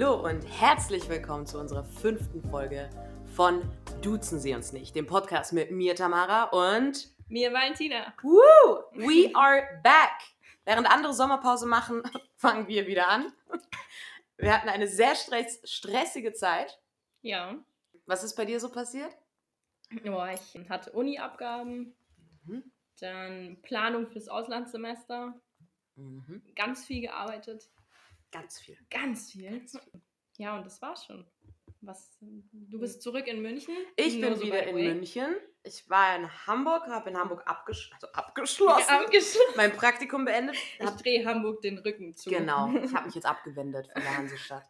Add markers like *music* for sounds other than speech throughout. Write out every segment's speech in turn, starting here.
Hallo und herzlich willkommen zu unserer fünften Folge von Duzen Sie uns nicht, dem Podcast mit mir, Tamara und mir, Valentina. Woo! We *laughs* are back! Während andere Sommerpause machen, *laughs* fangen wir wieder an. Wir hatten eine sehr stress stressige Zeit. Ja. Was ist bei dir so passiert? Oh, ich hatte Uni-Abgaben, mhm. dann Planung fürs Auslandssemester, mhm. ganz viel gearbeitet. Ganz viel. Ganz viel. Ganz viel. Ja, und das war's schon. Was, du bist zurück in München? Ich bin so wieder in München. Ich war in Hamburg, habe in Hamburg abgesch also abgeschlossen, ja, *laughs* abgeschlossen, mein Praktikum beendet. Ich drehe Hamburg den Rücken zu. Genau, *laughs* ich habe mich jetzt abgewendet von der Hansestadt.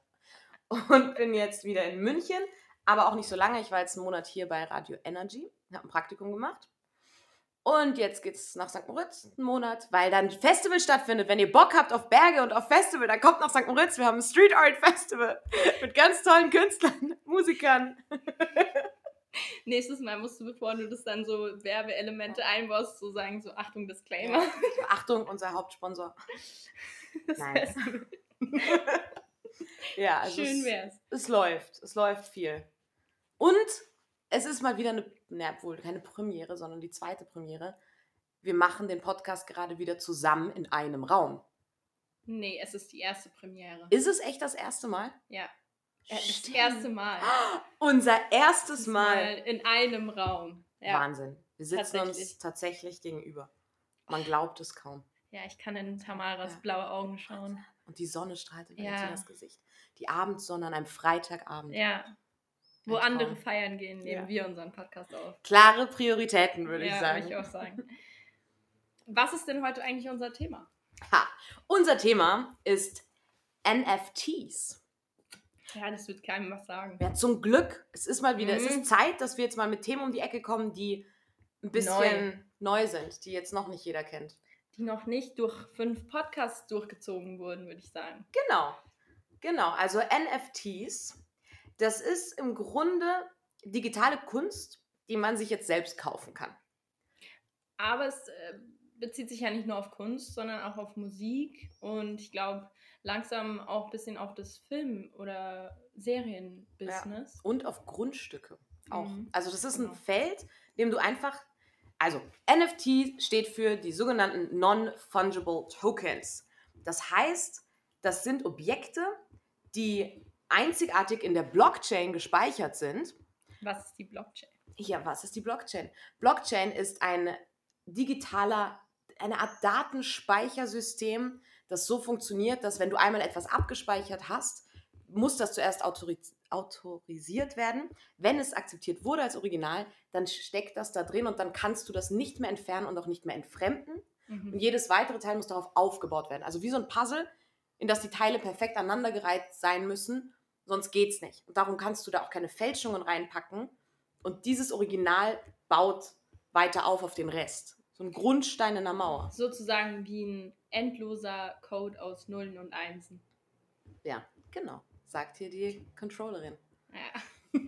Und bin jetzt wieder in München, aber auch nicht so lange. Ich war jetzt einen Monat hier bei Radio Energy, habe ein Praktikum gemacht. Und jetzt geht's nach St. Moritz, einen Monat, weil dann Festival stattfindet. Wenn ihr Bock habt auf Berge und auf Festival, dann kommt nach St. Moritz. Wir haben ein Street Art Festival *laughs* mit ganz tollen Künstlern, *laughs* Musikern. *laughs* Nächstes Mal musst du, bevor du das dann so Werbeelemente einbaust, so sagen, so Achtung, Disclaimer. Ja. Achtung, unser Hauptsponsor. Das nice. ja, also Schön wär's. Es, es läuft, es läuft viel. Und es ist mal wieder eine, na, wohl keine Premiere, sondern die zweite Premiere. Wir machen den Podcast gerade wieder zusammen in einem Raum. Nee, es ist die erste Premiere. Ist es echt das erste Mal? Ja. Das Stimmt. erste Mal. *gasps* Unser erstes Mal. Mal. In einem Raum. Ja. Wahnsinn. Wir sitzen tatsächlich. uns tatsächlich gegenüber. Man glaubt es kaum. Ja, ich kann in Tamaras ja. blaue Augen schauen. Und die Sonne strahlt in ja. das Gesicht. Die Abendsonne an einem Freitagabend. Ja. Wo andere feiern gehen, nehmen ja. wir unseren Podcast auf. Klare Prioritäten, würde ja, ich sagen. Ja, würde ich auch sagen. Was ist denn heute eigentlich unser Thema? Ha, unser Thema ist NFTs. Ja, das wird keinem was sagen. Ja, zum Glück. Es ist mal wieder, mhm. es ist mhm. Zeit, dass wir jetzt mal mit Themen um die Ecke kommen, die ein bisschen neu. neu sind, die jetzt noch nicht jeder kennt. Die noch nicht durch fünf Podcasts durchgezogen wurden, würde ich sagen. Genau. Genau. Also NFTs das ist im Grunde digitale Kunst, die man sich jetzt selbst kaufen kann. Aber es äh, bezieht sich ja nicht nur auf Kunst, sondern auch auf Musik und ich glaube langsam auch ein bisschen auf das Film- oder Serienbusiness. Ja. Und auf Grundstücke auch. Mhm. Also das ist ein genau. Feld, dem du einfach, also NFT steht für die sogenannten Non-Fungible Tokens. Das heißt, das sind Objekte, die einzigartig in der Blockchain gespeichert sind. Was ist die Blockchain? Ja, was ist die Blockchain? Blockchain ist ein digitaler, eine Art Datenspeichersystem, das so funktioniert, dass wenn du einmal etwas abgespeichert hast, muss das zuerst autoriz autorisiert werden. Wenn es akzeptiert wurde als Original, dann steckt das da drin und dann kannst du das nicht mehr entfernen und auch nicht mehr entfremden. Mhm. Und jedes weitere Teil muss darauf aufgebaut werden. Also wie so ein Puzzle, in das die Teile perfekt aneinandergereiht sein müssen sonst geht's nicht. Und darum kannst du da auch keine Fälschungen reinpacken. Und dieses Original baut weiter auf auf den Rest. So ein Grundstein in der Mauer. Sozusagen wie ein endloser Code aus Nullen und Einsen. Ja, genau. Sagt hier die Controllerin. Ja. *laughs*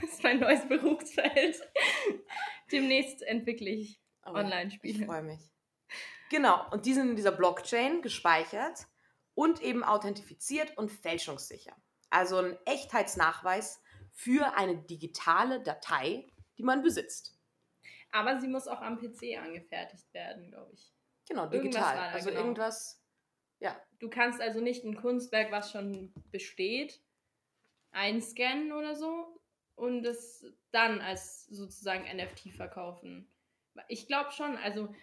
das ist mein neues Berufsfeld. Demnächst entwickle ich Online-Spiele. Ich freue mich. Genau, und die sind in dieser Blockchain gespeichert und eben authentifiziert und fälschungssicher also ein Echtheitsnachweis für eine digitale Datei, die man besitzt. Aber sie muss auch am PC angefertigt werden, glaube ich. Genau, digital. Also genau. irgendwas, ja. Du kannst also nicht ein Kunstwerk, was schon besteht, einscannen oder so und es dann als sozusagen NFT verkaufen. Ich glaube schon, also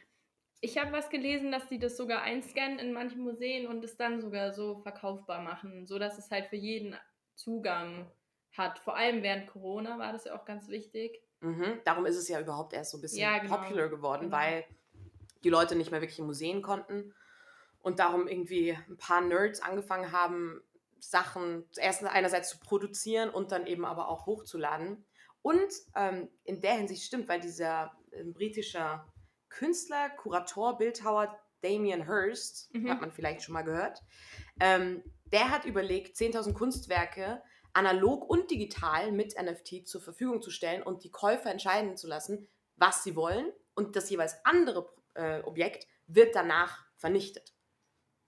ich habe was gelesen, dass die das sogar einscannen in manchen Museen und es dann sogar so verkaufbar machen, so dass es halt für jeden Zugang hat. Vor allem während Corona war das ja auch ganz wichtig. Mhm. Darum ist es ja überhaupt erst so ein bisschen ja, genau. popular geworden, genau. weil die Leute nicht mehr wirklich in Museen konnten und darum irgendwie ein paar Nerds angefangen haben, Sachen erst einerseits zu produzieren und dann eben aber auch hochzuladen. Und ähm, in der Hinsicht stimmt, weil dieser äh, britische Künstler, Kurator, Bildhauer Damien Hirst, mhm. hat man vielleicht schon mal gehört, ähm, der hat überlegt, 10.000 Kunstwerke analog und digital mit NFT zur Verfügung zu stellen und die Käufer entscheiden zu lassen, was sie wollen und das jeweils andere äh, Objekt wird danach vernichtet.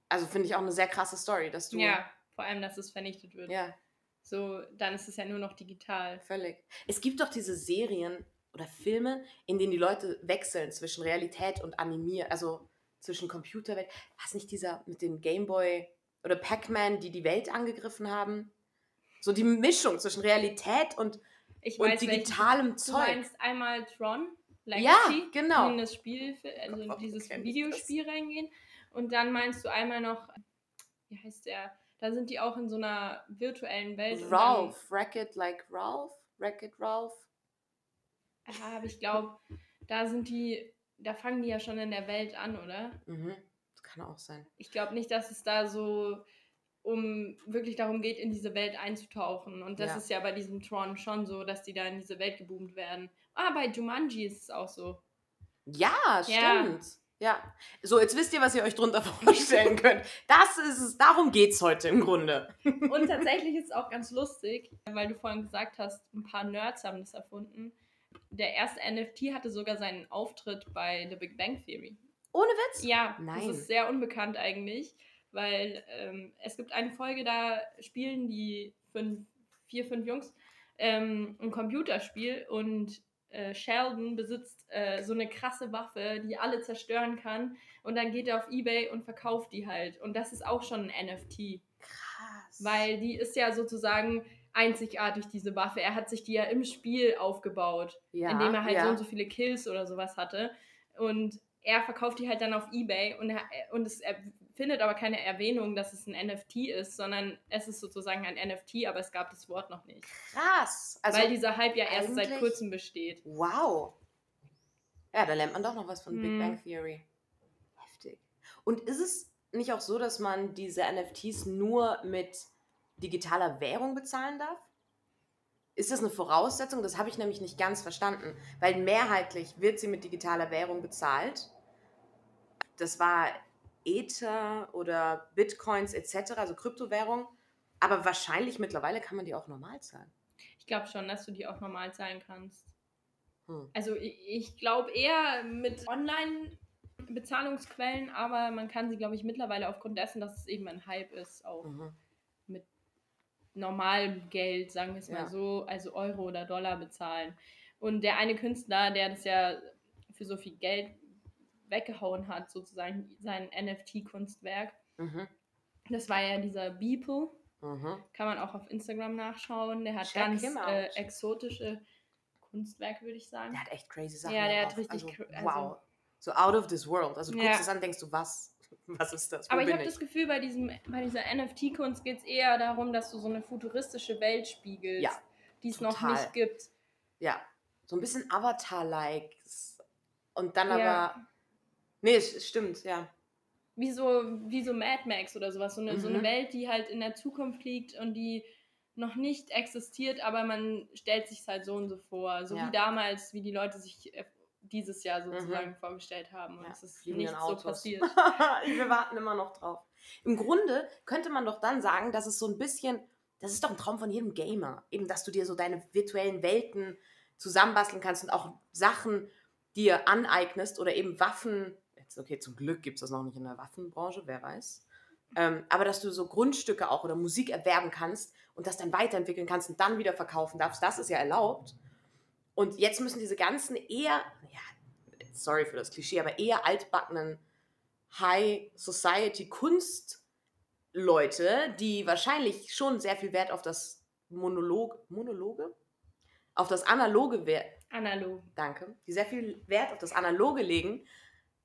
Also finde ich auch eine sehr krasse Story, dass du ja, Vor allem, dass es vernichtet wird. Ja, So, dann ist es ja nur noch digital. völlig. Es gibt doch diese Serien oder Filme, in denen die Leute wechseln zwischen Realität und Animier, also zwischen Computerwelt. Was nicht dieser mit dem Gameboy oder Pac-Man, die die Welt angegriffen haben? So die Mischung zwischen Realität und, Ich und weiß, welchen- digitalem Du Zeug. meinst einmal Tron, Legacy, Ja, genau. in das Spiel, also in dieses Videospiel reingehen. Und dann meinst du einmal noch, wie heißt der? Da sind die auch in so einer virtuellen Welt. Ralph, Wreck-It Like Ralph, Wreck-It Ralph. Ja, aber ich glaube, da sind die, da fangen die ja schon in der Welt an, oder? Mhm. Das kann auch sein. Ich glaube nicht, dass es da so um wirklich darum geht, in diese Welt einzutauchen. Und das Ja. ist ja bei diesem Tron schon so, dass die da in diese Welt geboomt werden. Ah, bei Jumanji ist es auch so. Ja, Ja. stimmt. Ja. So, jetzt wisst ihr, was ihr euch drunter *laughs* vorstellen *laughs* könnt. Das ist es, darum geht's heute im Grunde. Und tatsächlich ist es auch ganz lustig, weil du vorhin gesagt hast, ein paar Nerds haben das erfunden. Der erste NFT hatte sogar seinen Auftritt bei The Big Bang Theory. Ohne Witz? Ja, Nein. das ist sehr unbekannt eigentlich, weil ähm, es gibt eine Folge, da spielen die fünf, vier, fünf Jungs ähm, ein Computerspiel und äh, Sheldon besitzt äh, so eine krasse Waffe, die alle zerstören kann und dann geht er auf Ebay und verkauft die halt. Und das ist auch schon ein NFT. Krass. Weil die ist ja sozusagen einzigartig, diese Waffe. Er hat sich die ja im Spiel aufgebaut, ja, indem er halt ja. so und so viele Kills oder sowas hatte. Und er verkauft die halt dann auf Ebay und, er, und es, er findet aber keine Erwähnung, dass es ein NFT ist, sondern es ist sozusagen ein NFT, aber es gab das Wort noch nicht. Krass. Also, weil dieser Hype ja erst seit kurzem besteht. wow. Ja, da lernt man doch noch was von Big Hm. Bang Theory. Heftig. Und ist es nicht auch so, dass man diese NFTs nur mit digitaler Währung bezahlen darf? Ist das eine Voraussetzung? Das habe ich nämlich nicht ganz verstanden, weil mehrheitlich wird sie mit digitaler Währung bezahlt. Das war Ether oder Bitcoins etc., also Kryptowährung. Aber wahrscheinlich mittlerweile kann man die auch normal zahlen. Ich glaube schon, dass du die auch normal zahlen kannst. Hm. Also ich, ich glaube eher mit Online-Bezahlungsquellen, aber man kann sie, glaube ich, mittlerweile aufgrund dessen, dass es eben ein Hype ist, auch Mhm. Normalem Geld, sagen wir es mal Ja. so, also Euro oder Dollar bezahlen. Und der eine Künstler, der das ja für so viel Geld weggehauen hat, sozusagen sein NFT-Kunstwerk, Mhm. das war ja dieser Beeple. Mhm. Kann man auch auf Instagram nachschauen. Der hat Check ganz äh, exotische Kunstwerke, würde ich sagen. Der hat echt crazy Sachen. Ja, der drauf. hat richtig Also, also- wow. So out of this world. Also du Ja. guckst es an, denkst du, was? *laughs* Was ist das? Wo Aber ich habe das Gefühl, bei, diesem, bei dieser NFT-Kunst geht es eher darum, dass du so eine futuristische Welt spiegelst, Ja, die es noch nicht gibt. Ja. So ein bisschen Avatar-like. Und dann Ja. aber. Nee, es es stimmt, ja. Wie so, wie so Mad Max oder sowas. So eine, so eine Mhm. Welt, die halt in der Zukunft liegt und die noch nicht existiert, aber man stellt sich halt so und so vor. So Ja. wie damals, wie die Leute sich dieses Jahr sozusagen vorgestellt haben. Und Mhm. Ja, es ist nicht so *laughs* passiert. Wir warten immer noch drauf. Im Grunde könnte man doch dann sagen, dass es so ein bisschen, das ist doch ein Traum von jedem Gamer. Eben, dass du dir so deine virtuellen Welten zusammenbasteln kannst und auch Sachen dir aneignest oder eben Waffen. Jetzt, okay, zum Glück gibt es das noch nicht in der Waffenbranche, wer weiß. Ähm, aber dass du so Grundstücke auch oder Musik erwerben kannst und das dann weiterentwickeln kannst und dann wieder verkaufen darfst, das ist ja erlaubt. Und jetzt müssen diese ganzen eher, ja, sorry für das Klischee, aber eher altbackenen High Society Kunstleute, die wahrscheinlich schon sehr viel Wert auf das Monolog, Monologe? Auf das Analoge Wert, Analog. danke, die sehr viel Wert auf das Analoge legen,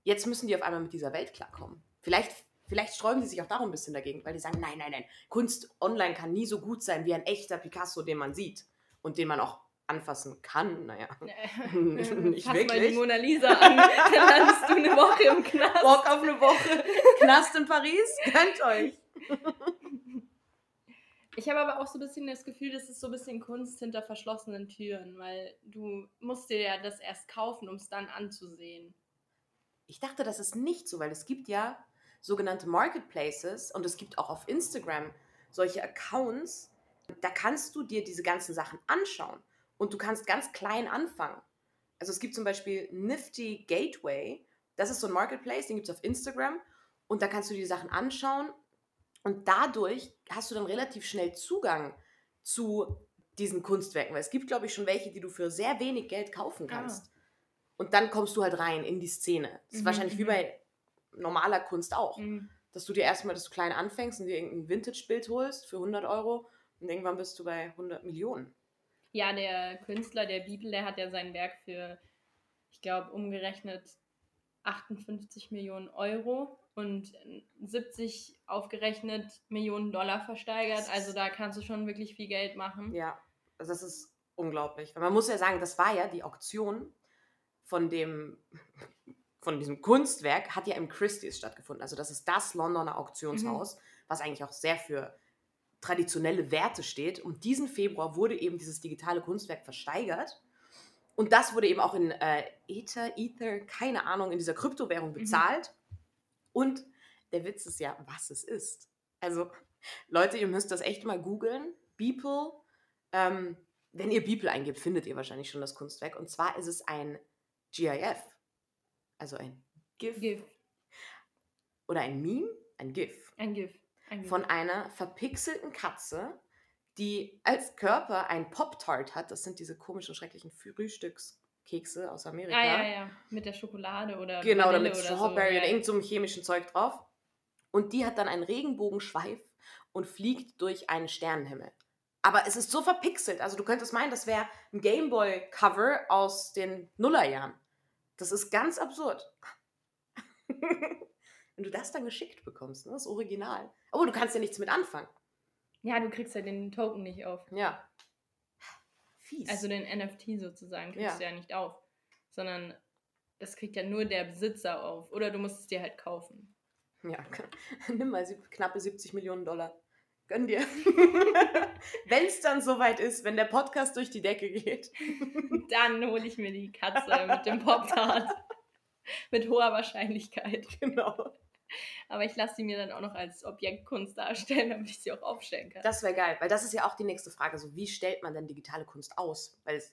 jetzt müssen die auf einmal mit dieser Welt klarkommen. Vielleicht, vielleicht sträuben die sich auch darum ein bisschen dagegen, weil die sagen, nein, nein, nein, Kunst online kann nie so gut sein wie ein echter Picasso, den man sieht und den man auch anfassen kann. Naja, *laughs* nicht Fass mal die wirklich. Mona Lisa an, *laughs* dann landest du eine Woche im Knast. Bock auf eine Woche Knast in Paris, gönnt euch. *laughs* Ich habe aber auch so ein bisschen das Gefühl, das ist so ein bisschen Kunst hinter verschlossenen Türen, weil du musst dir ja das erst kaufen, um es dann anzusehen. Ich dachte, das ist nicht so, weil es gibt ja sogenannte Marketplaces und es gibt auch auf Instagram solche Accounts. Da kannst du dir diese ganzen Sachen anschauen und du kannst ganz klein anfangen. Also es gibt zum Beispiel Nifty Gateway. Das ist so ein Marketplace, den gibt es auf Instagram und da kannst du die Sachen anschauen Und dadurch hast du dann relativ schnell Zugang zu diesen Kunstwerken. Weil es gibt, glaube ich, schon welche, die du für sehr wenig Geld kaufen Ah. kannst. Und dann kommst du halt rein in die Szene. Das ist Mhm, wahrscheinlich wie mhm. bei normaler Kunst auch. Mhm. Dass du dir erstmal, dass du klein anfängst und dir irgendein Vintage-Bild holst für 100 Euro und irgendwann bist du bei 100 Millionen. Ja, der Künstler der Bibel, der hat ja sein Werk für, ich glaube, umgerechnet 58 Millionen Euro und 70 aufgerechnet Millionen Dollar versteigert. Also da kannst du schon wirklich viel Geld machen. Ja, also das ist unglaublich. Man muss ja sagen, das war ja die Auktion von dem von diesem Kunstwerk hat ja im Christie's stattgefunden. Also das ist das Londoner Auktionshaus, was eigentlich auch sehr für traditionelle Werte steht. Und diesen Februar wurde eben dieses digitale Kunstwerk versteigert. Und das wurde eben auch in äh, Ether, Ether, keine Ahnung, in dieser Kryptowährung bezahlt. Und der Witz ist ja, was es ist. Also, Leute, ihr müsst das echt mal googeln. Beeple. Ähm, wenn ihr Beeple eingebt, findet ihr wahrscheinlich schon das Kunstwerk. Und zwar ist es ein GIF. Also ein GIF. GIF. Oder ein Meme, ein GIF. Ein GIF. Von einer verpixelten Katze, die als Körper ein Pop-Tart hat. Das sind diese komischen, schrecklichen Frühstückskekse aus Amerika. ah, ja, ja. Mit der Schokolade oder Genau, oder mit Strawberry oder ja. irgend so chemischen Zeug drauf. Und die hat dann einen Regenbogenschweif und fliegt durch einen Sternenhimmel. Aber es ist so verpixelt. Also du könntest meinen, das wäre ein Gameboy-Cover aus den Nullerjahren. Das ist ganz absurd. *laughs* Wenn du das dann geschickt bekommst, ne? das Original. Aber du kannst ja nichts mit anfangen. Ja, du kriegst ja den Token nicht auf. Ja. Fies. Also den NFT sozusagen kriegst Ja. du ja nicht auf. Sondern das kriegt ja nur der Besitzer auf. Oder du musst es dir halt kaufen. Ja, *laughs* nimm mal knappe 70 Millionen Dollar. Gönn dir. *laughs* wenn es dann soweit ist, wenn der Podcast durch die Decke geht. *laughs* Dann hole ich mir die Katze mit dem Pop-Tart. mit hoher Wahrscheinlichkeit. Genau. Aber ich lasse sie mir dann auch noch als Objektkunst darstellen, damit ich sie auch aufstellen kann. Das wäre geil, weil das ist ja auch die nächste Frage. So, wie stellt man denn digitale Kunst aus? Weil es,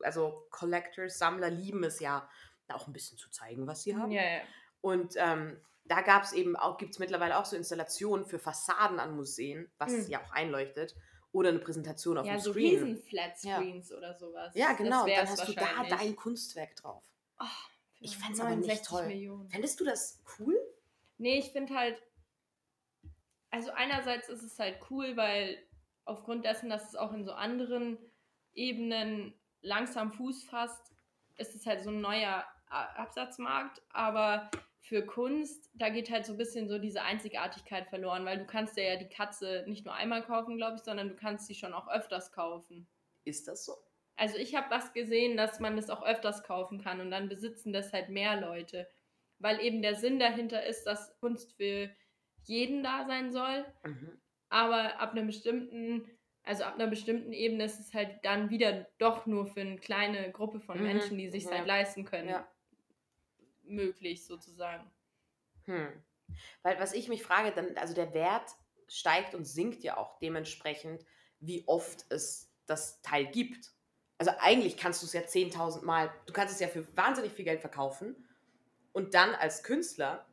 also Collectors, Sammler lieben es ja, auch ein bisschen zu zeigen, was sie haben. ja, ja. Und ähm, da gab es eben auch, gibt es mittlerweile auch so Installationen für Fassaden an Museen, was Mhm. ja auch einleuchtet. Oder eine Präsentation auf Ja, dem so Screen. riesen Flat Ja. Screens oder sowas. Ja, genau. Und dann hast du da dein Kunstwerk drauf. Oh, Ich fänd's aber nicht 69 toll. Millionen. Fändest du das cool? Nee, ich finde halt, also einerseits ist es halt cool, weil aufgrund dessen, dass es auch in so anderen Ebenen langsam Fuß fasst, ist es halt so ein neuer Absatzmarkt, aber für Kunst, da geht halt so ein bisschen so diese Einzigartigkeit verloren, weil du kannst ja die Katze nicht nur einmal kaufen, glaube ich, sondern du kannst sie schon auch öfters kaufen. Ist das so? Also ich habe was gesehen, dass man das auch öfters kaufen kann und dann besitzen das halt mehr Leute, weil eben der Sinn dahinter ist, dass Kunst für jeden da sein soll, Mhm. aber ab einem bestimmten, also ab einer bestimmten Ebene ist es halt dann wieder doch nur für eine kleine Gruppe von Mhm, Menschen, die sich ja. halt leisten können, Ja. möglich sozusagen. Hm. Weil was ich mich frage, dann, also der Wert steigt und sinkt ja auch dementsprechend, wie oft es das Teil gibt. Also eigentlich kannst du es ja 10.000 Mal, du kannst es ja für wahnsinnig viel Geld verkaufen und dann als Künstler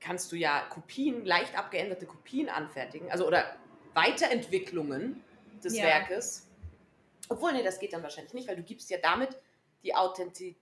kannst du ja Kopien, leicht abgeänderte Kopien anfertigen, also oder Weiterentwicklungen des Ja. Werkes. Obwohl, nee, das geht dann wahrscheinlich nicht, weil du gibst ja damit die Authentizität,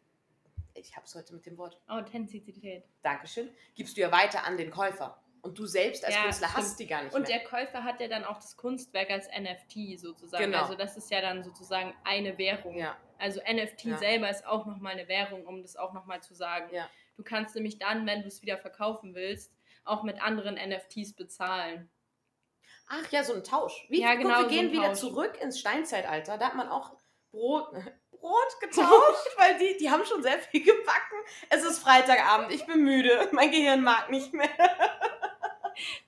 ich habe es heute mit dem Wort, Authentizität. Dankeschön, gibst du ja weiter an den Käufer. Und du selbst als Ja, Künstler stimmt. hast die gar nicht Und mehr. der Käufer hat ja dann auch das Kunstwerk als NFT sozusagen. Genau. Also das ist ja dann sozusagen eine Währung. ja, Also NFT Ja. selber ist auch nochmal eine Währung, um das auch nochmal zu sagen. Ja. Du kannst nämlich dann, wenn du es wieder verkaufen willst, auch mit anderen NFTs bezahlen. Ach ja, so ein Tausch. Wie, Ja, guck, genau, wir so gehen ein wieder Tausch. zurück ins Steinzeitalter. Da hat man auch Brot, *laughs* Brot getauscht, *laughs* weil die, die haben schon sehr viel gebacken. Es ist Freitagabend, ich bin müde, mein Gehirn mag nicht mehr. *laughs*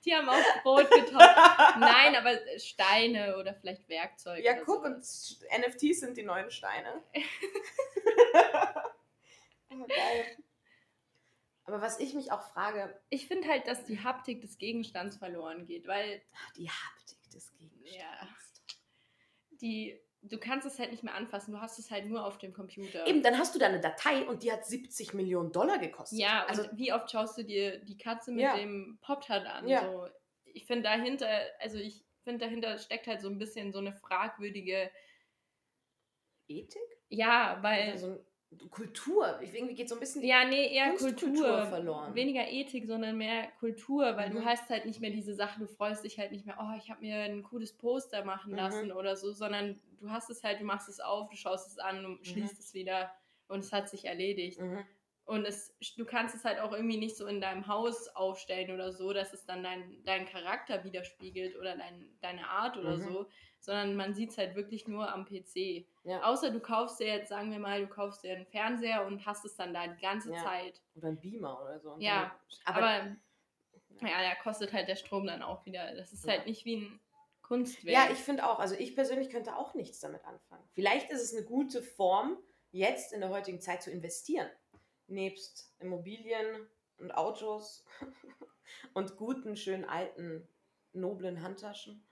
Die haben auch Brot getauscht. Nein, aber Steine oder vielleicht Werkzeuge. ja, guck, und sowas. NFTs sind die neuen Steine. *laughs* oh, geil. Aber was ich mich auch frage, Ich finde halt, dass die Haptik des Gegenstands verloren geht, weil ach, die Haptik des Gegenstands. Ja. die du kannst es halt nicht mehr anfassen, du hast es halt nur auf dem Computer. Eben, dann hast du da eine Datei und die hat 70 Millionen Dollar gekostet. Ja, also und wie oft schaust du dir die Katze mit Ja. dem Pop-Tart an? Ja. So, ich finde dahinter, also ich finde dahinter steckt halt so ein bisschen so eine fragwürdige, Ethik? ja, weil, Oder so ein, Kultur. Ich, irgendwie geht so ein bisschen die ja, nee, eher Kultur, verloren. weniger Ethik, sondern mehr Kultur, weil du Mhm. hast halt nicht mehr diese Sache, du freust dich halt nicht mehr, oh, ich habe mir ein cooles Poster machen Mhm. lassen oder so, sondern du hast es halt, du machst es auf, du schaust es an, du schließt es wieder und es hat sich erledigt. Und es, du kannst es halt auch irgendwie nicht so in deinem Haus aufstellen oder so, dass es dann dein, deinen Charakter widerspiegelt oder dein, deine Art oder Mhm. so, sondern man sieht es halt wirklich nur am PC. Ja. Außer du kaufst dir jetzt, sagen wir mal, du kaufst dir einen Fernseher und hast es dann da die ganze Ja. Zeit. Oder ein Beamer oder so. Ja, dann, Aber, ja, da kostet halt der Strom dann auch wieder. Das ist Ja. halt nicht wie ein Kunstwerk. Ja, ich finde auch. Also ich persönlich könnte auch nichts damit anfangen. Vielleicht ist es eine gute Form, jetzt in der heutigen Zeit zu investieren. Nebst Immobilien und Autos *laughs* und guten, schönen, alten, noblen Handtaschen.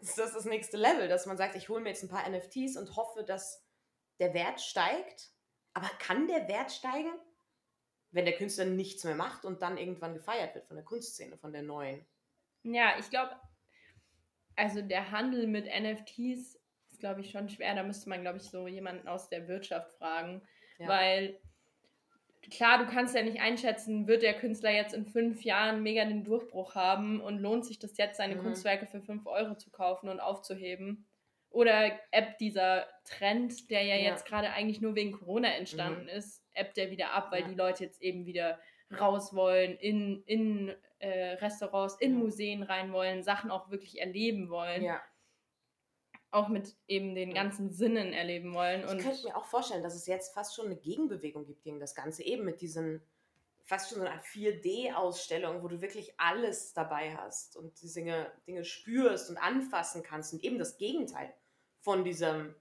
ist das das nächste Level, dass man sagt, ich hole mir jetzt ein paar NFTs und hoffe, dass der Wert steigt. Aber kann der Wert steigen, wenn der Künstler nichts mehr macht und dann irgendwann gefeiert wird von der Kunstszene, von der neuen? Ja, ich glaube, also der Handel mit NFTs ist, glaube ich, schon schwer. Da müsste man, glaube ich, so jemanden aus der Wirtschaft fragen. Ja. Weil, klar, du kannst ja nicht einschätzen, wird der Künstler jetzt in fünf Jahren mega den Durchbruch haben und lohnt sich das jetzt, seine Mhm. Kunstwerke für fünf Euro zu kaufen und aufzuheben? Oder ebbt dieser Trend, der ja, Ja. jetzt gerade eigentlich nur wegen Corona entstanden Mhm. ist, ebbt der wieder ab, weil Ja. die Leute jetzt eben wieder raus wollen, in, in äh, Restaurants, in Ja. Museen rein wollen, Sachen auch wirklich erleben wollen, Ja. Auch mit eben den ganzen Sinnen erleben wollen. Ich Und könnte mir auch vorstellen, dass es jetzt fast schon eine Gegenbewegung gibt gegen das Ganze, eben mit diesen fast schon so einer 4D-Ausstellung, wo du wirklich alles dabei hast und die Dinge, Dinge spürst und anfassen kannst und eben das Gegenteil von diesem,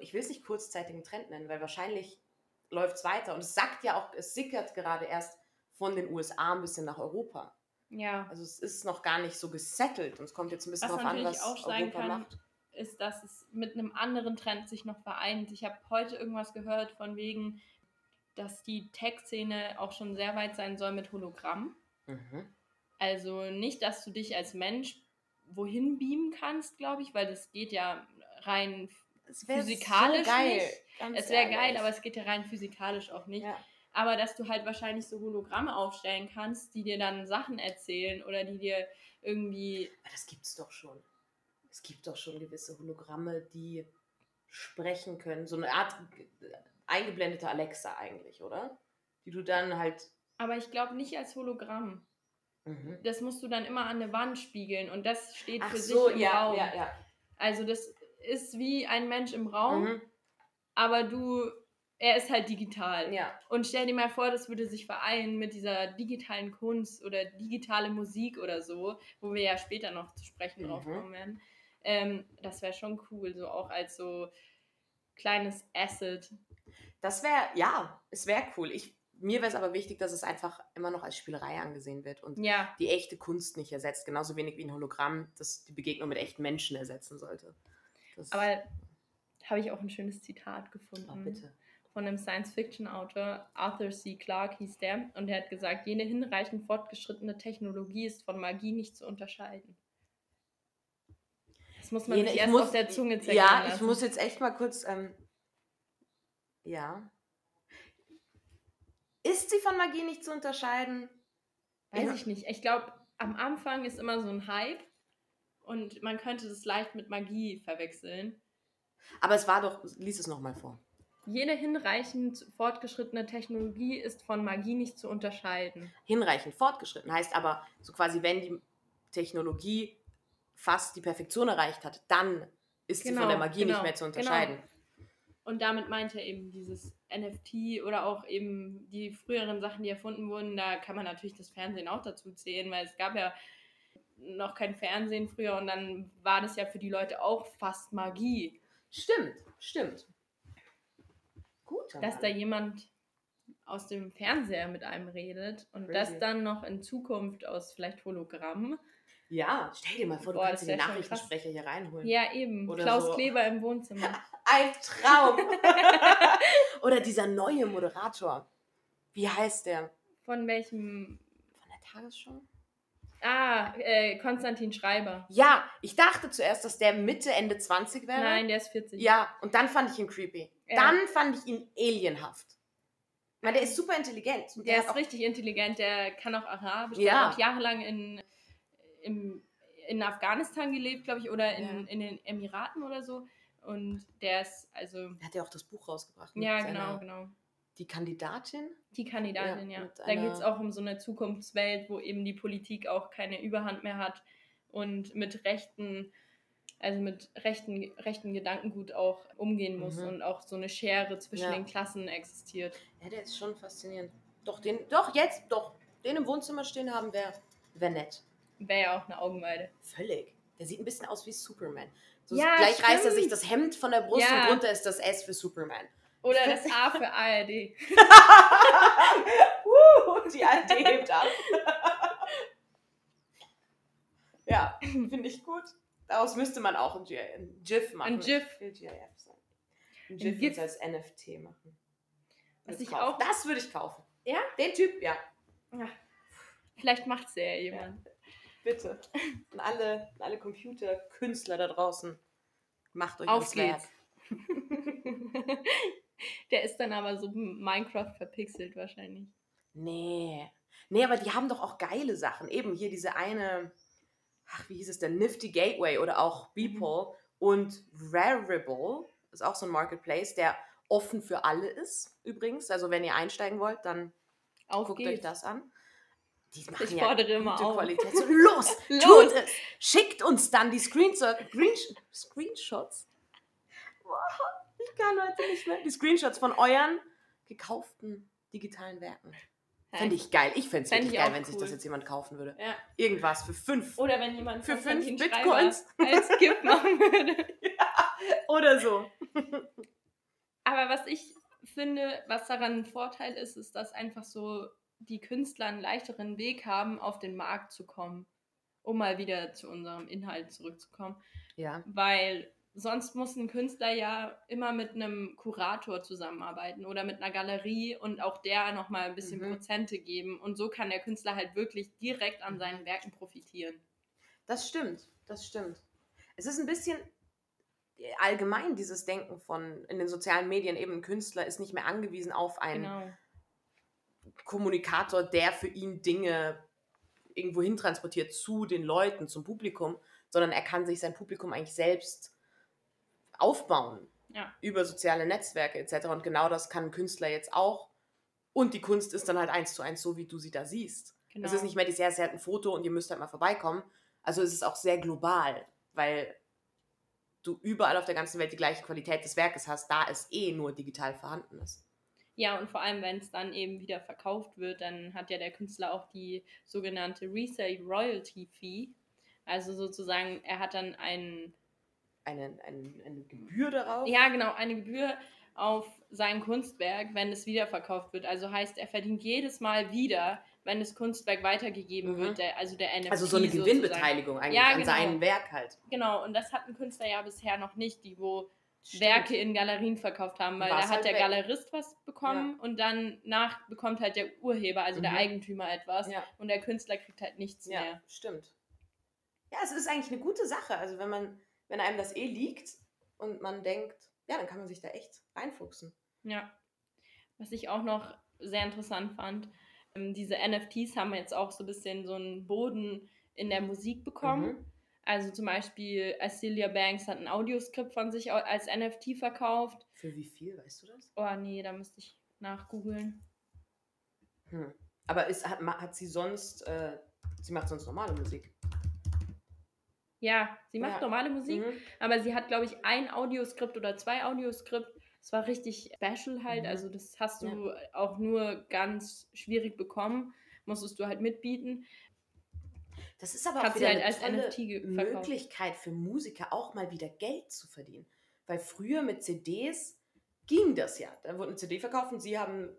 ich will es nicht kurzzeitigen Trend nennen, weil wahrscheinlich läuft es weiter und es sagt ja auch, es sickert gerade erst von den USA ein bisschen nach Europa. ja, Also es ist noch gar nicht so gesettelt und es kommt jetzt ein bisschen Was darauf an, was Europa kann, macht. Ist, dass es mit einem anderen Trend sich noch vereint. Ich habe heute irgendwas gehört von wegen, dass die Tech-Szene auch schon sehr weit sein soll mit Hologramm. Mhm. Also nicht, dass du dich als Mensch wohin beamen kannst, glaube ich, weil das geht ja rein Es wär Physikalisch nicht. ganz Es wäre geil, aber es geht ja rein physikalisch auch nicht. Ja. Aber dass du halt wahrscheinlich so Hologramme aufstellen kannst, die dir dann Sachen erzählen oder die dir irgendwie. Aber das gibt's doch schon. Es gibt doch schon gewisse Hologramme, die sprechen können. So eine Art eingeblendete Alexa eigentlich, oder? Die du dann halt. Aber ich glaube nicht als Hologramm. Mhm. Das musst du dann immer an der Wand spiegeln und das steht Ach für so, sich im ja, Raum. ja, ja. Also das ist wie ein Mensch im Raum, Mhm. aber du, er ist halt digital. Ja. Und stell dir mal vor, das würde sich vereinen mit dieser digitalen Kunst oder digitale Musik oder so, wo wir ja später noch zu sprechen Mhm. drauf kommen werden. Ähm, das wäre schon cool, so auch als so kleines Asset. Das wäre, ja, es wäre cool. Ich, mir wäre es aber wichtig, dass es einfach immer noch als Spielerei angesehen wird und Ja, die echte Kunst nicht ersetzt. Genauso wenig wie ein Hologramm, das die Begegnung mit echten Menschen ersetzen sollte. Das, aber habe ich auch ein schönes Zitat gefunden. oh, bitte. von einem Science-Fiction-Autor, Arthur C. Clarke hieß der, und der hat gesagt, jede hinreichend fortgeschrittene Technologie ist von Magie nicht zu unterscheiden. Muss man Jene- sich ich erst muss- auf der Zunge zergehen Ja, lassen. ich muss jetzt echt mal kurz. Ähm, ja. Ist sie von Magie nicht zu unterscheiden? Weiß Ja. ich nicht. Ich glaube, am Anfang ist immer so ein Hype und man könnte das leicht mit Magie verwechseln. Aber es war doch. Lies es nochmal vor. Jede hinreichend fortgeschrittene Technologie ist von Magie nicht zu unterscheiden. Hinreichend fortgeschritten heißt aber, so quasi, wenn die Technologie fast die Perfektion erreicht hat, dann ist sie von Genau, der Magie genau, nicht mehr zu genau. unterscheiden. Und damit meint er eben dieses NFT oder auch eben die früheren Sachen, die erfunden wurden. Da kann man natürlich das Fernsehen auch dazu zählen, weil es gab ja noch kein Fernsehen früher und dann war das ja für die Leute auch fast Magie, Stimmt, stimmt. Gut. dass da jemand aus dem Fernseher mit einem redet und Crazy. das dann noch in Zukunft aus vielleicht Hologramm. Ja, stell dir mal vor, du Boah, kannst den. Nachrichtensprecher hier reinholen. Ja, eben. Oder Klaus so. Kleber im Wohnzimmer. *laughs* Ein Traum. *laughs* Oder dieser neue Moderator. Wie heißt der? Von welchem? Von der Tagesschau? Ah, äh, Konstantin Schreiber. Ja, ich dachte zuerst, dass der Mitte, Ende 20 wäre. Nein, der ist 40. Ja, und dann fand ich ihn creepy. Ja. Dann fand ich ihn alienhaft. Ich meine, der ist super intelligent. Der hat ist richtig intelligent, der kann auch Arabisch. Ja. Der hat auch jahrelang in, im, in Afghanistan gelebt, glaube ich, oder in, Ja. in den Emiraten oder so. Und der ist, also, Der hat ja auch das Buch rausgebracht. ja, genau, genau. Die Kandidatin? Die Kandidatin, Ja, ja. Da geht es auch um so eine Zukunftswelt, wo eben die Politik auch keine Überhand mehr hat und mit rechten, also mit rechten, rechten Gedankengut auch umgehen muss Mhm. und auch so eine Schere zwischen Ja. den Klassen existiert. Ja, der ist schon faszinierend. Doch, den, doch, jetzt, doch. Den im Wohnzimmer stehen haben wäre wär nett. Wäre ja auch eine Augenweide. Völlig. Der sieht ein bisschen aus wie Superman. So Ja, gleich reißt er sich stimmt. das Hemd von der Brust Ja. und drunter ist das S für Superman. Oder das A für ARD. *laughs* uh, die alte hebt ab. *laughs* ja, *laughs* finde ich gut. Daraus müsste man auch ein, ein GIF machen. Ein GIF. Will GIF. Ein Ein GIF als NFT machen. Das ich kaufen. auch- Das würde ich kaufen. Ja? Den Typ, ja. Ja. Vielleicht macht es ja jemand. Bitte. Und alle, alle Computerkünstler da draußen, macht euch Auf ans Werk. geht's. *laughs* Der ist dann aber so Minecraft verpixelt wahrscheinlich. Nee. Nee, aber die haben doch auch geile Sachen. Eben hier diese eine, ach, wie hieß es denn? Nifty Gateway oder auch Beeple und Rarible ist auch so ein Marketplace, der offen für alle ist, übrigens. Also wenn ihr einsteigen wollt, dann Auf guckt geht's. euch das an. Die machen Ich ja fordere immer gute auf. Qualität. So, los, *laughs* Los. tut es. Schickt uns dann die Screenshot, Green, Screenshots. Boah, ich kann heute nicht mehr. Die Screenshots von euren gekauften digitalen Werken. Fände ich geil. Ich fände es wirklich ich geil, wenn sich das jetzt jemand kaufen würde. Ja. Irgendwas für fünf Oder wenn jemand Für fünf Bitcoins? *laughs* Als Gift machen würde. *laughs* oder so. Aber was ich finde, was daran ein Vorteil ist, ist, dass einfach so die Künstler einen leichteren Weg haben, auf den Markt zu kommen. Um mal wieder zu unserem Inhalt zurückzukommen. Ja. Weil sonst muss ein Künstler ja immer mit einem Kurator zusammenarbeiten oder mit einer Galerie und auch der nochmal ein bisschen Mhm. Prozente geben. Und so kann der Künstler halt wirklich direkt an seinen Werken profitieren. Das stimmt. Das stimmt. Es ist ein bisschen allgemein dieses Denken von in den sozialen Medien eben ein Künstler ist nicht mehr angewiesen auf einen Genau. Kommunikator, der für ihn Dinge irgendwo hin transportiert zu den Leuten, zum Publikum, sondern er kann sich sein Publikum eigentlich selbst aufbauen Ja. über soziale Netzwerke etc. Und genau das kann ein Künstler jetzt auch. Und die Kunst ist dann halt eins zu eins so, wie du sie da siehst. Genau. Es ist nicht mehr dieses, ja, es ist halt ein Foto und ihr müsst halt mal vorbeikommen. Also es ist auch sehr global, weil du überall auf der ganzen Welt die gleiche Qualität des Werkes hast, da es eh nur digital vorhanden ist. Ja, und vor allem, wenn es dann eben wieder verkauft wird, dann hat ja der Künstler auch die sogenannte Resale Royalty Fee. Also sozusagen, er hat dann einen, Eine, eine, eine Gebühr darauf. ja genau, eine Gebühr auf sein Kunstwerk, wenn es wiederverkauft wird. Also heißt, er verdient jedes Mal wieder, wenn das Kunstwerk weitergegeben Mhm. wird, der, also der NFT. Also so eine sozusagen. Gewinnbeteiligung eigentlich Ja, an genau. seinem Werk halt. Genau, und das hat ein Künstler ja bisher noch nicht, die wo Stimmt. Werke in Galerien verkauft haben, weil War's da hat halt der weg. Galerist was bekommen und dann nach bekommt halt der Urheber, also der Mhm. Eigentümer etwas Ja. und der Künstler kriegt halt nichts Ja, mehr. stimmt. Ja, es ist eigentlich eine gute Sache. Also wenn man, wenn einem das eh liegt und man denkt, ja, dann kann man sich da echt reinfuchsen. Ja. Was ich auch noch sehr interessant fand, ähm, diese NFTs haben jetzt auch so ein bisschen so einen Boden in der Musik bekommen. Mhm. Also zum Beispiel Acelia Banks hat ein Audioskript von sich als NFT verkauft. Für wie viel, weißt du das? Oh nee, da müsste ich nachgoogeln. Hm. Aber ist, hat, hat sie sonst, äh, sie macht sonst normale Musik. Ja, sie macht Ja. normale Musik, Mhm. aber sie hat, glaube ich, ein Audioskript oder zwei Audioskript. Es war richtig special halt, Mhm. also das hast du auch nur ganz schwierig bekommen, musstest du halt mitbieten. Das ist aber Hat auch wieder halt eine als tolle NFT. Möglichkeit für Musiker auch mal wieder Geld zu verdienen. Weil früher mit CDs ging das ja. Da wurde eine CD verkauft und sie haben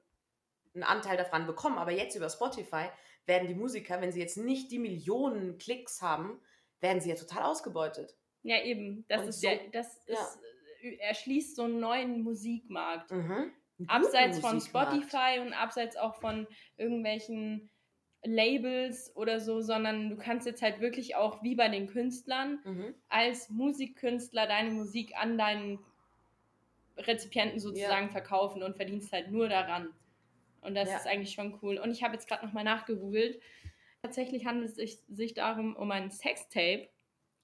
einen Anteil davon bekommen. Aber jetzt über Spotify werden die Musiker, wenn sie jetzt nicht die Millionen Klicks haben, werden sie ja total ausgebeutet. Ja, eben. Das Und ist so- ja, das ja. ist, äh, erschließt so einen neuen Musikmarkt. Mhm. Abseits von. Spotify und abseits auch von irgendwelchen Labels oder so, sondern du kannst jetzt halt wirklich auch, wie bei den Künstlern, Mhm. als Musikkünstler deine Musik an deinen Rezipienten sozusagen verkaufen und verdienst halt nur daran. Und das Ja. ist eigentlich schon cool. Und ich habe jetzt gerade nochmal nachgegoogelt. Tatsächlich handelt es sich, sich darum um ein Sextape.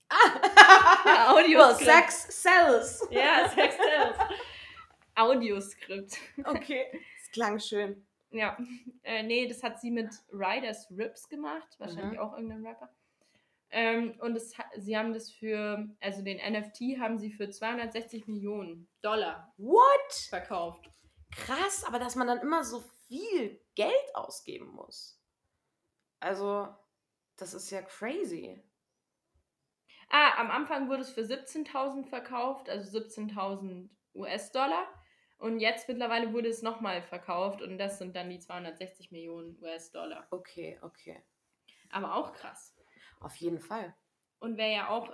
Ah! Audio. well, Sex sells. Ja, Sextape. Audioskript. Okay. Das klang schön. Ja, *laughs* äh, nee, das hat sie mit Riders Rips gemacht, wahrscheinlich Mhm. auch irgendein Rapper. Ähm, und ha- sie haben das für, also den NFT haben sie für 260 Millionen Dollar What? verkauft. Krass, aber dass man dann immer so viel Geld ausgeben muss. Also, das ist ja crazy. Ah, am Anfang wurde es für 17.000 verkauft, also 17.000 US-Dollar. Und jetzt mittlerweile wurde es nochmal verkauft und das sind dann die 260 Millionen US-Dollar. Okay, okay. Aber auch krass. Auf jeden Fall. Und wer ja auch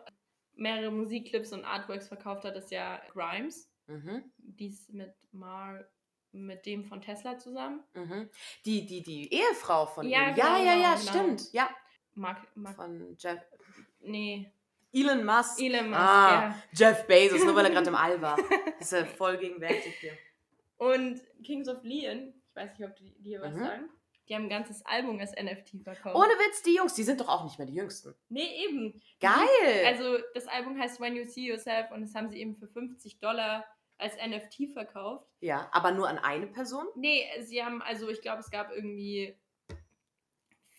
mehrere Musikclips und Artworks verkauft hat, ist ja Grimes. Mhm. dies mit Mar mit dem von Tesla zusammen. Mhm. Die, die, die Ehefrau von Ja, ihm. genau, ja, ja, ja, genau. stimmt. Ja. Mark, Mark Von Jeff. nee, Elon Musk. Elon Musk, ah, ja. Jeff Bezos, nur weil er gerade im *laughs* All war. Ist er voll gegenwärtig hier. Und Kings of Leon, ich weiß nicht, ob die dir was Mhm. sagen. Die haben ein ganzes Album als NFT verkauft. Ohne Witz, die Jungs, die sind doch auch nicht mehr die Jüngsten. nee, eben. Geil! Also das Album heißt When You See Yourself und das haben sie eben für 50 Dollar als NFT verkauft. ja, aber nur an eine Person? Nee, sie haben, also ich glaube, es gab irgendwie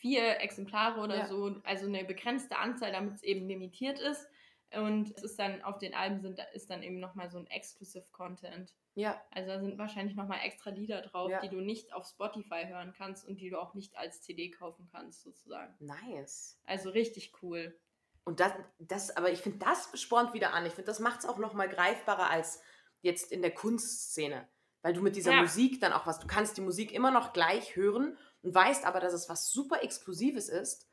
vier Exemplare oder Ja. so, also eine begrenzte Anzahl, damit es eben limitiert ist. Und es ist dann auf den Alben sind, ist dann eben nochmal so ein Exclusive Content. Ja. Also da sind wahrscheinlich nochmal extra Lieder drauf, Ja. die du nicht auf Spotify hören kannst und die du auch nicht als CD kaufen kannst, sozusagen. Nice. Also richtig cool. Und das, das aber ich finde, das spornt wieder an. Ich finde, das macht es auch noch mal greifbarer als jetzt in der Kunstszene. Weil du mit dieser Ja. Musik dann auch was, du kannst die Musik immer noch gleich hören und weißt aber, dass es was super Exklusives ist.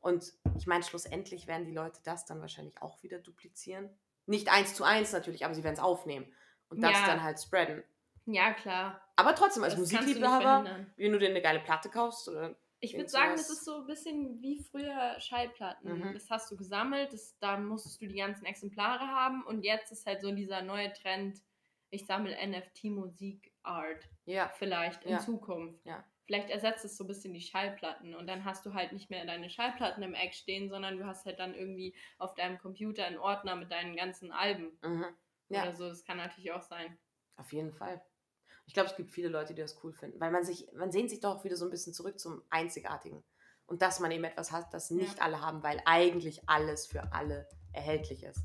Und ich meine, schlussendlich werden die Leute das dann wahrscheinlich auch wieder duplizieren. Nicht eins zu eins natürlich, aber sie werden es aufnehmen und das Ja. dann halt spreaden. Ja, klar. Aber trotzdem, als Musikliebhaber, wenn du dir eine geile Platte kaufst oder Ich würde sagen, das ist so ein bisschen wie früher Schallplatten. Mhm. Das hast du gesammelt, das, da musstest du die ganzen Exemplare haben und jetzt ist halt so dieser neue Trend, ich sammle NFT-Musik-Art ja, vielleicht in Ja. Zukunft. Ja. Vielleicht ersetzt es so ein bisschen die Schallplatten und dann hast du halt nicht mehr deine Schallplatten im Eck stehen, sondern du hast halt dann irgendwie auf deinem Computer einen Ordner mit deinen ganzen Alben mhm. ja. oder so. Das kann natürlich auch sein. Auf jeden Fall. Ich glaube, es gibt viele Leute, die das cool finden, weil man sich, man sehnt sich doch wieder so ein bisschen zurück zum Einzigartigen. Und dass man eben etwas hat, das nicht Ja. alle haben, weil eigentlich alles für alle erhältlich ist.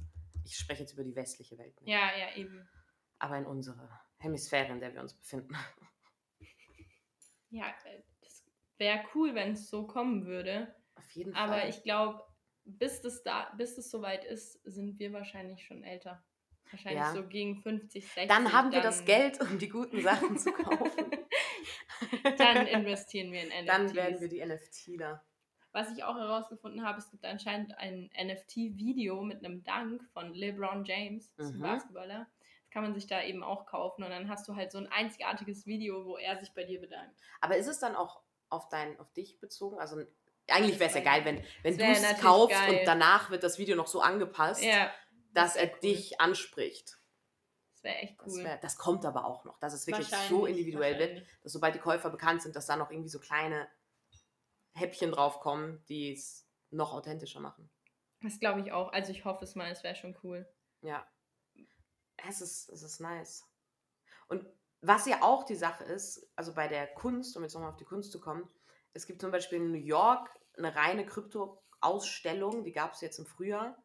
Ich spreche jetzt über die westliche Welt nicht, Ja, ja, eben. aber in unserer Hemisphäre, in der wir uns befinden. Ja, äh, das wäre cool, wenn es so kommen würde. Auf jeden Aber Fall. ich glaube, bis das da, bis das soweit ist, sind wir wahrscheinlich schon älter. Wahrscheinlich Ja. so gegen 50, 60. dann haben wir das Geld, um die guten Sachen zu kaufen. *laughs* dann investieren wir in NFTs. *laughs* Dann werden wir die NFTler. Was ich auch herausgefunden habe, es gibt anscheinend ein NFT-Video mit einem Dank von LeBron James, Mhm. Basketballer. Das kann man sich da eben auch kaufen und dann hast du halt so ein einzigartiges Video, wo er sich bei dir bedankt. Aber ist es dann auch auf, dein, auf dich bezogen? Also eigentlich wäre es ja Das geil, wenn, wenn das du es kaufst geil. und danach wird das Video noch so angepasst, Ja, dass wär er cool. dich anspricht. das wäre echt Das, cool. wär, das kommt aber auch noch, dass es wirklich so individuell wird, dass sobald die Käufer bekannt sind, dass da noch irgendwie so kleine Häppchen draufkommen, die es noch authentischer machen. Das glaube ich auch. Also ich hoffe es mal, es wäre schon cool. Ja. Es ist, es ist nice. Und was ja auch die Sache ist, also bei der Kunst, um jetzt nochmal auf die Kunst zu kommen, es gibt zum Beispiel in New York eine reine Krypto-Ausstellung, die gab es jetzt im Frühjahr.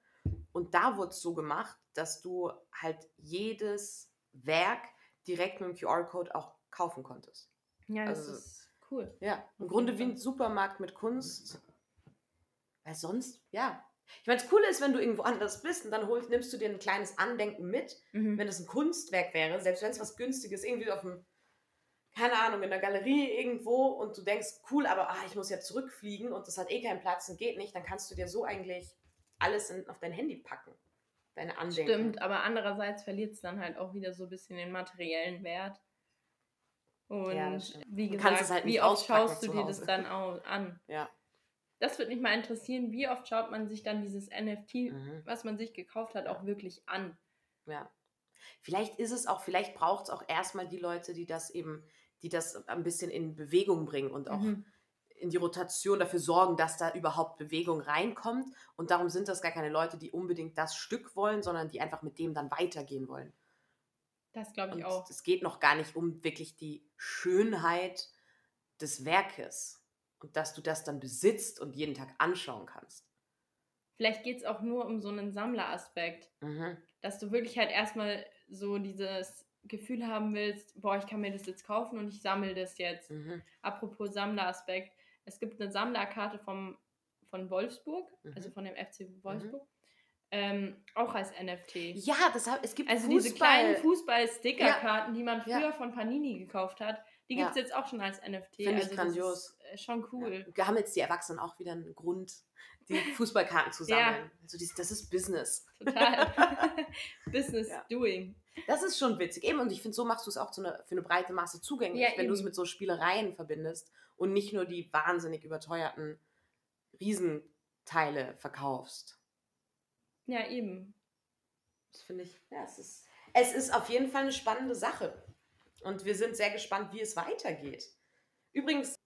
Und da wurde es so gemacht, dass du halt jedes Werk direkt mit dem QR-Code auch kaufen konntest. Ja, das Also- ist cool. Ja, im Grunde wie ein. Supermarkt mit Kunst. Weil sonst, ja. Ich meine, das Coole ist, wenn du irgendwo anders bist und dann holst, nimmst du dir ein kleines Andenken mit. Mhm. Wenn es ein Kunstwerk wäre, selbst wenn es was Günstiges, irgendwie auf dem, keine Ahnung, in der Galerie irgendwo und du denkst, cool, aber ah, ich muss ja zurückfliegen und das hat eh keinen Platz und geht nicht, dann kannst du dir so eigentlich alles in, auf dein Handy packen. Deine Andenken. Stimmt, aber andererseits verliert es dann halt auch wieder so ein bisschen den materiellen Wert. Und Ja, wie gesagt, es halt wie oft schaust du dir das dann auch an? Ja. Das würde mich mal interessieren, wie oft schaut man sich dann dieses NFT, Mhm. was man sich gekauft hat, auch wirklich an? Ja. Vielleicht ist es auch, vielleicht braucht es auch erstmal die Leute, die das eben, die das ein bisschen in Bewegung bringen und auch Mhm. in die Rotation dafür sorgen, dass da überhaupt Bewegung reinkommt. Und darum sind das gar keine Leute, die unbedingt das Stück wollen, sondern die einfach mit dem dann weitergehen wollen. Das glaube ich Und auch. es geht noch gar nicht um wirklich die Schönheit des Werkes und dass du das dann besitzt und jeden Tag anschauen kannst. Vielleicht geht es auch nur um so einen Sammleraspekt, Mhm. dass du wirklich halt erstmal so dieses Gefühl haben willst, boah, ich kann mir das jetzt kaufen und ich sammle das jetzt. Mhm. Apropos Sammleraspekt, es gibt eine Sammlerkarte vom, von Wolfsburg, Mhm. also von dem FC Wolfsburg, ähm, auch als NFT. Ja, das es gibt Also Fußball. diese kleinen Fußball-Sticker-Karten, die man Ja. früher von Panini gekauft hat, die Ja. gibt es jetzt auch schon als NFT. Find ich also grandios. Das ist äh, schon cool. Ja. Wir haben jetzt die Erwachsenen auch wieder einen Grund, die *laughs* Fußballkarten zu Ja. sammeln. Also das ist Business. Total. *laughs* Business Ja. doing. Das ist schon witzig. Eben, und ich finde, so machst du es auch zu einer, für eine breite Masse zugänglich, Ja, wenn du es mit so Spielereien verbindest und nicht nur die wahnsinnig überteuerten Riesenteile verkaufst. Ja, eben. Das finde ich, ja, es ist, es ist auf jeden Fall eine spannende Sache. Und wir sind sehr gespannt, wie es weitergeht. Übrigens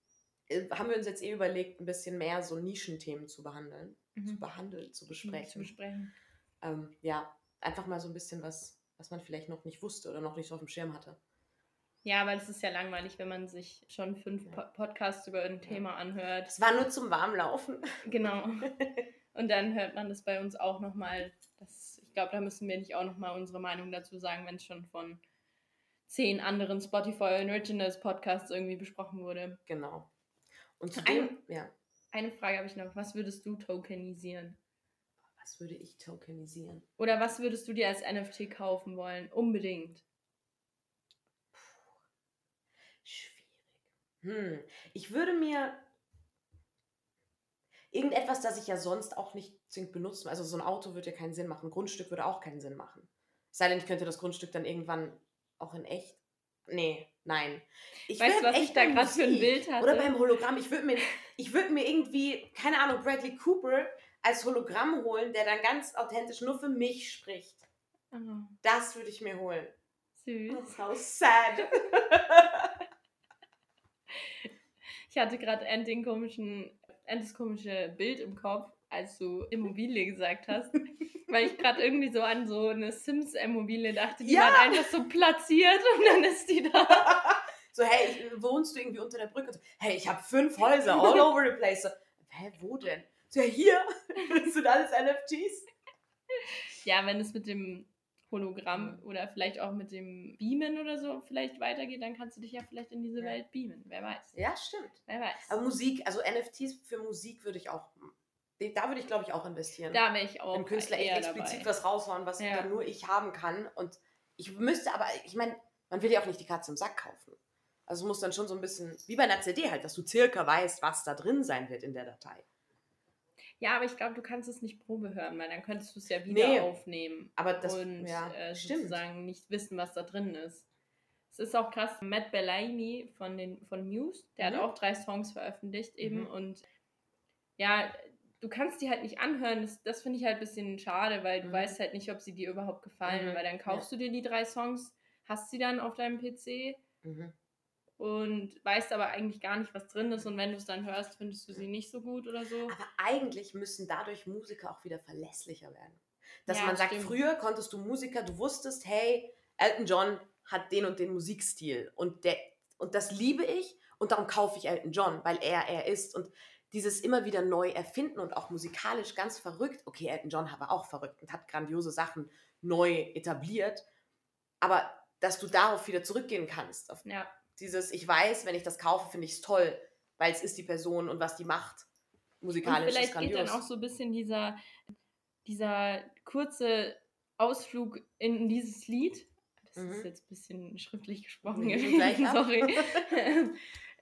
äh, haben wir uns jetzt eh überlegt, ein bisschen mehr so Nischenthemen zu behandeln, zu Mhm. behandeln, zu Zu besprechen. besprechen. Ähm, ja, einfach mal so ein bisschen was, was man vielleicht noch nicht wusste oder noch nicht so auf dem Schirm hatte. Ja, weil es ist ja langweilig, wenn man sich schon fünf Ja. Po- Podcasts über ein Thema anhört. Das war nur zum Warmlaufen. Genau. *laughs* Und dann hört man das bei uns auch nochmal. Ich glaube, da müssen wir nicht auch nochmal unsere Meinung dazu sagen, wenn es schon von zehn anderen Spotify Originals Podcasts irgendwie besprochen wurde. Genau. Und Ein- zudem, ja, Eine Frage habe ich noch. Was würdest du tokenisieren? was würde ich tokenisieren? Oder was würdest du dir als NFT kaufen wollen? Unbedingt. Schwierig. Hm, ich würde mir irgendetwas, das ich ja sonst auch nicht zwingend benutzen, also so ein Auto würde ja keinen Sinn machen, ein Grundstück würde auch keinen Sinn machen. Es sei denn, ich könnte das Grundstück dann irgendwann auch in echt. Nee, nein. Ich Weißt du, was ich da gerade für ein Bild hatte? Oder beim Hologramm. Ich würde mir, ich würd mir irgendwie, keine Ahnung, Bradley Cooper als Hologramm holen, der dann ganz authentisch nur für mich spricht. Oh, Das würde ich mir holen. süß. How sad. *laughs* Ich hatte gerade end den komischen, end das komische Bild im Kopf, als du Immobilie gesagt hast. weil ich gerade irgendwie so an so eine Sims-Immobilie dachte, die Ja. man einfach so platziert und dann ist die da. *laughs* so, hey, ich, wohnst du irgendwie unter der Brücke? So, hey, ich habe fünf Häuser all *laughs* over the place. So, hä, wo denn? So, ja, hier. Das sind alles NFTs. Ja, wenn es mit dem Hologramm oder vielleicht auch mit dem Beamen oder so vielleicht weitergeht, dann kannst du dich ja vielleicht in diese Ja. Welt beamen. Wer weiß. Ja, stimmt. Wer weiß. Aber Musik, also NFTs für Musik würde ich auch, da würde ich glaube ich auch investieren. da wäre ich auch Wenn Künstler echt explizit dabei. was raushauen, was Ja. dann nur ich haben kann. Und ich müsste aber, ich meine, man will ja auch nicht die Katze im Sack kaufen. Also es muss dann schon so ein bisschen, wie bei einer CD halt, dass du circa weißt, was da drin sein wird in der Datei. Ja, aber ich glaube, du kannst es nicht Probe hören, weil dann könntest du es ja wieder Nee. aufnehmen. Aber das, und ja, äh, stimmt. sozusagen nicht wissen, was da drin ist. Es ist auch krass, Matt Bellamy von, den, von Muse, der Mhm. hat auch drei Songs veröffentlicht eben Mhm. und ja, du kannst die halt nicht anhören, das, das finde ich halt ein bisschen schade, weil du Mhm. weißt halt nicht, ob sie dir überhaupt gefallen, Mhm. weil dann kaufst du dir die drei Songs, hast sie dann auf deinem PC Mhm. und weißt aber eigentlich gar nicht, was drin ist und wenn du es dann hörst, findest du sie nicht so gut oder so. Aber eigentlich müssen dadurch Musiker auch wieder verlässlicher werden. Dass Ja, man sagt, stimmt. früher konntest du Musiker, du wusstest, hey, Elton John hat den und den Musikstil und, der, und das liebe ich und darum kaufe ich Elton John, weil er er ist und dieses immer wieder neu erfinden und auch musikalisch ganz verrückt. Okay, Elton John war auch verrückt und hat grandiose Sachen neu etabliert, aber dass du darauf wieder zurückgehen kannst, auf Ja, dieses, ich weiß, wenn ich das kaufe, finde ich es toll, weil es ist die Person und was die macht. Und Musikalisch ist vielleicht geht dann auch so ein bisschen dieser, dieser kurze Ausflug in dieses Lied. Das Mhm. ist jetzt ein bisschen schriftlich gesprochen gewesen, sorry. *laughs*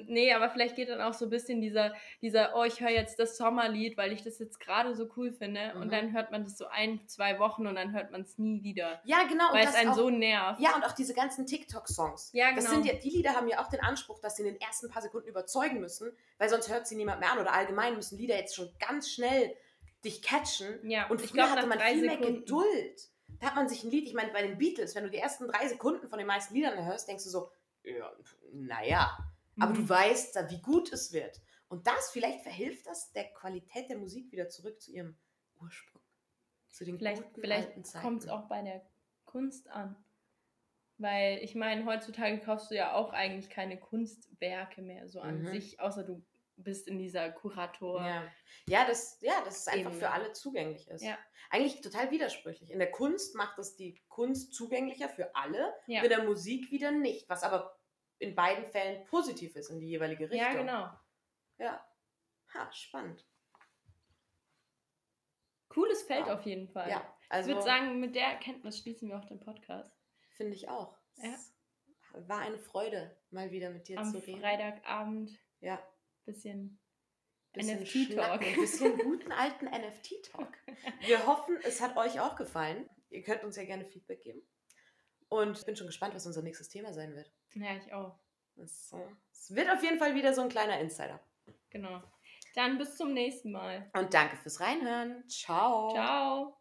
nee, aber vielleicht geht dann auch so ein bisschen dieser, dieser oh, ich höre jetzt das Sommerlied, weil ich das jetzt gerade so cool finde. Mhm. Und dann hört man das so ein, zwei Wochen und dann hört man es nie wieder. Ja, genau. weil es das einen auch, so nervt. Ja, und auch diese ganzen TikTok-Songs. Ja, Das genau. sind ja, die Lieder haben ja auch den Anspruch, dass sie in den ersten paar Sekunden überzeugen müssen, weil sonst hört sie niemand mehr an. Oder allgemein müssen Lieder jetzt schon ganz schnell dich catchen. Ja, Und ich früher glaube, hatte man viel mehr Sekunden. Geduld. Da hat man sich ein Lied, ich meine, bei den Beatles, wenn du die ersten drei Sekunden von den meisten Liedern hörst, denkst du so, ja, naja. Aber du Mhm. weißt, da, wie gut es wird. Und das, vielleicht verhilft das der Qualität der Musik wieder zurück zu ihrem Ursprung. Zu den Vielleicht, guten vielleicht kommt es auch bei der Kunst an. Weil ich meine, heutzutage kaufst du ja auch eigentlich keine Kunstwerke mehr so an Mhm. sich, außer du bist in dieser Kurator. Ja, ja, das, ja, dass es einfach für alle zugänglich ist. Ja. Eigentlich total widersprüchlich. In der Kunst macht es die Kunst zugänglicher für alle, Ja. in der Musik wieder nicht. Was aber in beiden Fällen positiv ist in die jeweilige Richtung. Ja, genau. Ja. Ha, spannend. Cooles Feld Ja. auf jeden Fall. Ja, also ich würde sagen, mit der Erkenntnis schließen wir auch den Podcast. finde ich auch. Ja. Es war eine Freude, mal wieder mit dir Am zu reden. Freitagabend Ja. bisschen, Bisschen NFT-Talk. Ein bisschen guten alten NFT-Talk. *laughs* Wir hoffen, es hat euch auch gefallen. Ihr könnt uns ja gerne Feedback geben. Und ich bin schon gespannt, was unser nächstes Thema sein wird. Ja, ich auch. Es, es wird auf jeden Fall wieder so ein kleiner Insider. Genau. Dann bis zum nächsten Mal. Und danke fürs Reinhören. Ciao. Ciao.